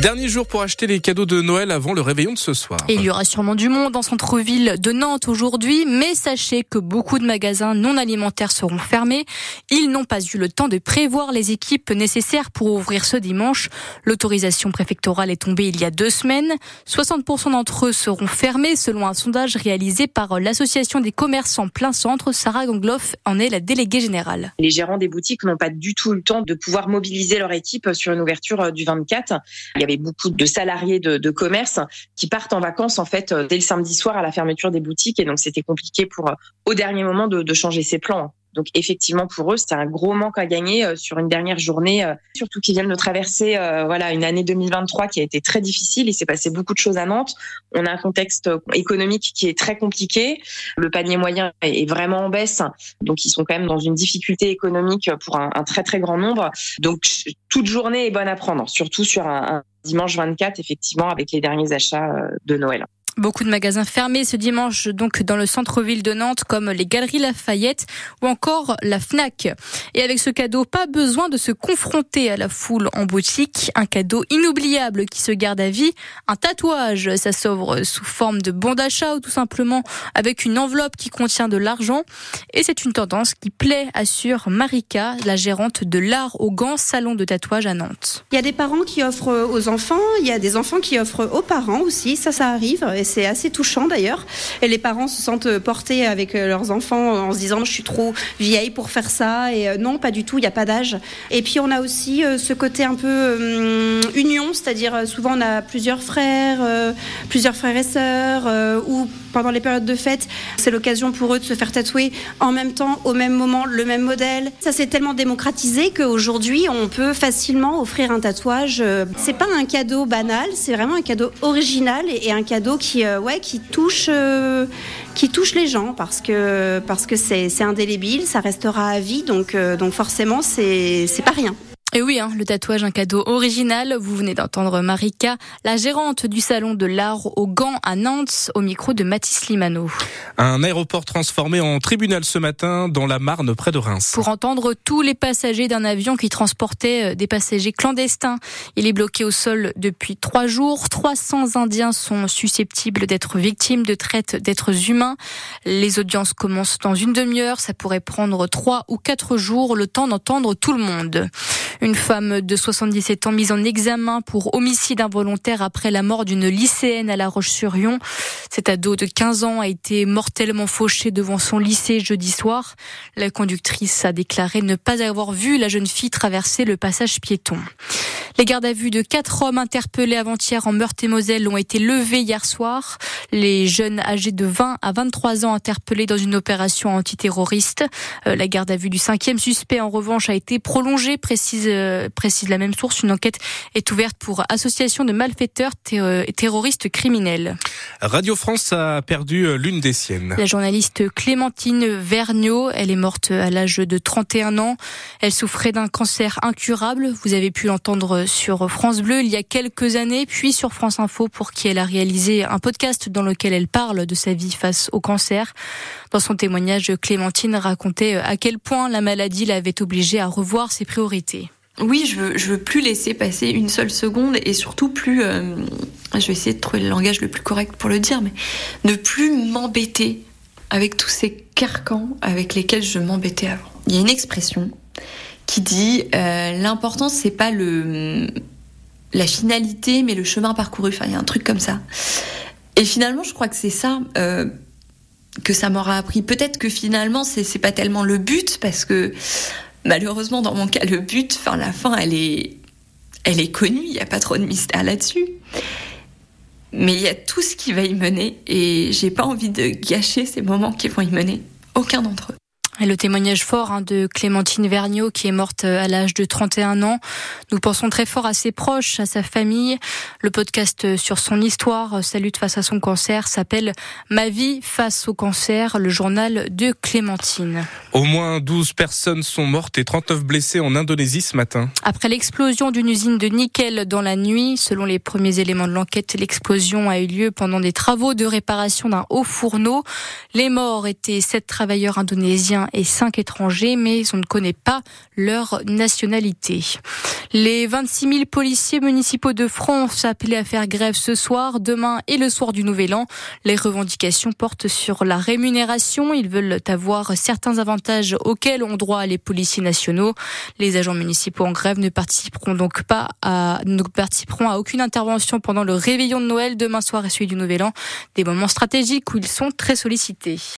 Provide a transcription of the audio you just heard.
Dernier jour pour acheter les cadeaux de Noël avant le réveillon de ce soir. Et il y aura sûrement du monde en centre-ville de Nantes aujourd'hui, mais sachez que beaucoup de magasins non alimentaires seront fermés. Ils n'ont pas eu le temps de prévoir les équipes nécessaires pour ouvrir ce dimanche. L'autorisation préfectorale est tombée il y a deux semaines. 60% d'entre eux seront fermés selon un sondage réalisé par l'association des commerçants plein centre. Sarah Gangloff en est la déléguée générale. Les gérants des boutiques n'ont pas du tout le temps de pouvoir mobiliser leur équipe sur une ouverture du 24. Il y avait beaucoup de salariés de, commerce qui partent en vacances en fait dès le samedi soir à la fermeture des boutiques et donc c'était compliqué pour au dernier moment de, changer ses plans. Donc effectivement pour eux c'est un gros manque à gagner euh, sur une dernière journée, euh, surtout qu'ils viennent de traverser euh, voilà une année 2023 qui a été très difficile. Il s'est passé beaucoup de choses à Nantes. On a un contexte économique qui est très compliqué. Le panier moyen est vraiment en baisse, donc ils sont quand même dans une difficulté économique pour un, très très grand nombre. Donc toute journée est bonne à prendre, surtout sur un dimanche 24 effectivement avec les derniers achats de Noël. Beaucoup de magasins fermés ce dimanche donc dans le centre-ville de Nantes comme les Galeries Lafayette ou encore la Fnac. Et avec ce cadeau, pas besoin de se confronter à la foule en boutique. Un cadeau inoubliable qui se garde à vie. Un tatouage, ça s'ouvre sous forme de bon d'achat ou tout simplement avec une enveloppe qui contient de l'argent. Et c'est une tendance qui plaît, assure Marika, la gérante de l'art au gant salon de tatouage à Nantes. Il y a des parents qui offrent aux enfants, il y a des enfants qui offrent aux parents aussi, ça ça arrive c'est assez touchant d'ailleurs. Et les parents se sentent portés avec leurs enfants en se disant je suis trop vieille pour faire ça et non pas du tout, il n'y a pas d'âge. Et puis on a aussi ce côté un peu hum, union, c'est-à-dire souvent on a plusieurs frères, euh, plusieurs frères et sœurs euh, ou pendant les périodes de fête, c'est l'occasion pour eux de se faire tatouer en même temps, au même moment, le même modèle. Ça s'est tellement démocratisé qu'aujourd'hui, on peut facilement offrir un tatouage. C'est pas un cadeau banal, c'est vraiment un cadeau original et un cadeau qui, touche, euh, qui touche les gens parce que parce c'est indélébile, ça restera à vie, donc euh, donc forcément c'est pas rien. Et oui, hein, le tatouage, un cadeau original. Vous venez d'entendre Marika, la gérante du salon de l'art au Gant à Nantes, au micro de Mathis Limano. Un aéroport transformé en tribunal ce matin dans la Marne près de Reims. Pour entendre tous les passagers d'un avion qui transportait des passagers clandestins. Il est bloqué au sol depuis trois jours. 300 Indiens sont susceptibles d'être victimes de traite d'êtres humains. Les audiences commencent dans une demi-heure. Ça pourrait prendre trois ou quatre jours, le temps d'entendre tout le monde. Une femme de 77 ans mise en examen pour homicide involontaire après la mort d'une lycéenne à La Roche-sur-Yon. Cet ado de 15 ans a été mortellement fauché devant son lycée jeudi soir. La conductrice a déclaré ne pas avoir vu la jeune fille traverser le passage piéton. Les gardes à vue de quatre hommes interpellés avant-hier en Meurthe-et-Moselle ont été levés hier soir. Les jeunes âgés de 20 à 23 ans interpellés dans une opération antiterroriste. La garde à vue du cinquième suspect, en revanche, a été prolongée, précise, précise la même source. Une enquête est ouverte pour association de malfaiteurs terroristes criminels. Radio France a perdu l'une des siennes. La journaliste Clémentine Vergniaud, elle est morte à l'âge de 31 ans. Elle souffrait d'un cancer incurable. Vous avez pu l'entendre sur France Bleu il y a quelques années, puis sur France Info pour qui elle a réalisé un podcast dans lequel elle parle de sa vie face au cancer. Dans son témoignage, Clémentine racontait à quel point la maladie l'avait obligée à revoir ses priorités. Oui, je veux, je veux plus laisser passer une seule seconde et surtout plus, euh, je vais essayer de trouver le langage le plus correct pour le dire, mais ne plus m'embêter avec tous ces carcans avec lesquels je m'embêtais avant. Il y a une expression qui dit euh, l'important c'est pas le la finalité mais le chemin parcouru. Enfin, il y a un truc comme ça. Et finalement, je crois que c'est ça euh, que ça m'aura appris. Peut-être que finalement, c'est c'est pas tellement le but parce que malheureusement dans mon cas, le but, enfin la fin, elle est elle est connue. Il y a pas trop de mystère là-dessus. Mais il y a tout ce qui va y mener et j'ai pas envie de gâcher ces moments qui vont y mener. Aucun d'entre eux. Et le témoignage fort hein, de Clémentine Vergniaud qui est morte à l'âge de 31 ans. Nous pensons très fort à ses proches, à sa famille. Le podcast sur son histoire, sa lutte face à son cancer, s'appelle Ma vie face au cancer, le journal de Clémentine. Au moins 12 personnes sont mortes et 39 blessées en Indonésie ce matin. Après l'explosion d'une usine de nickel dans la nuit, selon les premiers éléments de l'enquête, l'explosion a eu lieu pendant des travaux de réparation d'un haut fourneau. Les morts étaient sept travailleurs indonésiens et 5 étrangers, mais on ne connaît pas leur nationalité. Les 26 000 policiers municipaux de France appelés à faire grève ce soir, demain et le soir du Nouvel An. Les revendications portent sur la rémunération. Ils veulent avoir certains avantages auxquels ont droit les policiers nationaux. Les agents municipaux en grève ne participeront donc pas à, ne participeront à aucune intervention pendant le réveillon de Noël demain soir et celui du Nouvel An. Des moments stratégiques où ils sont très sollicités.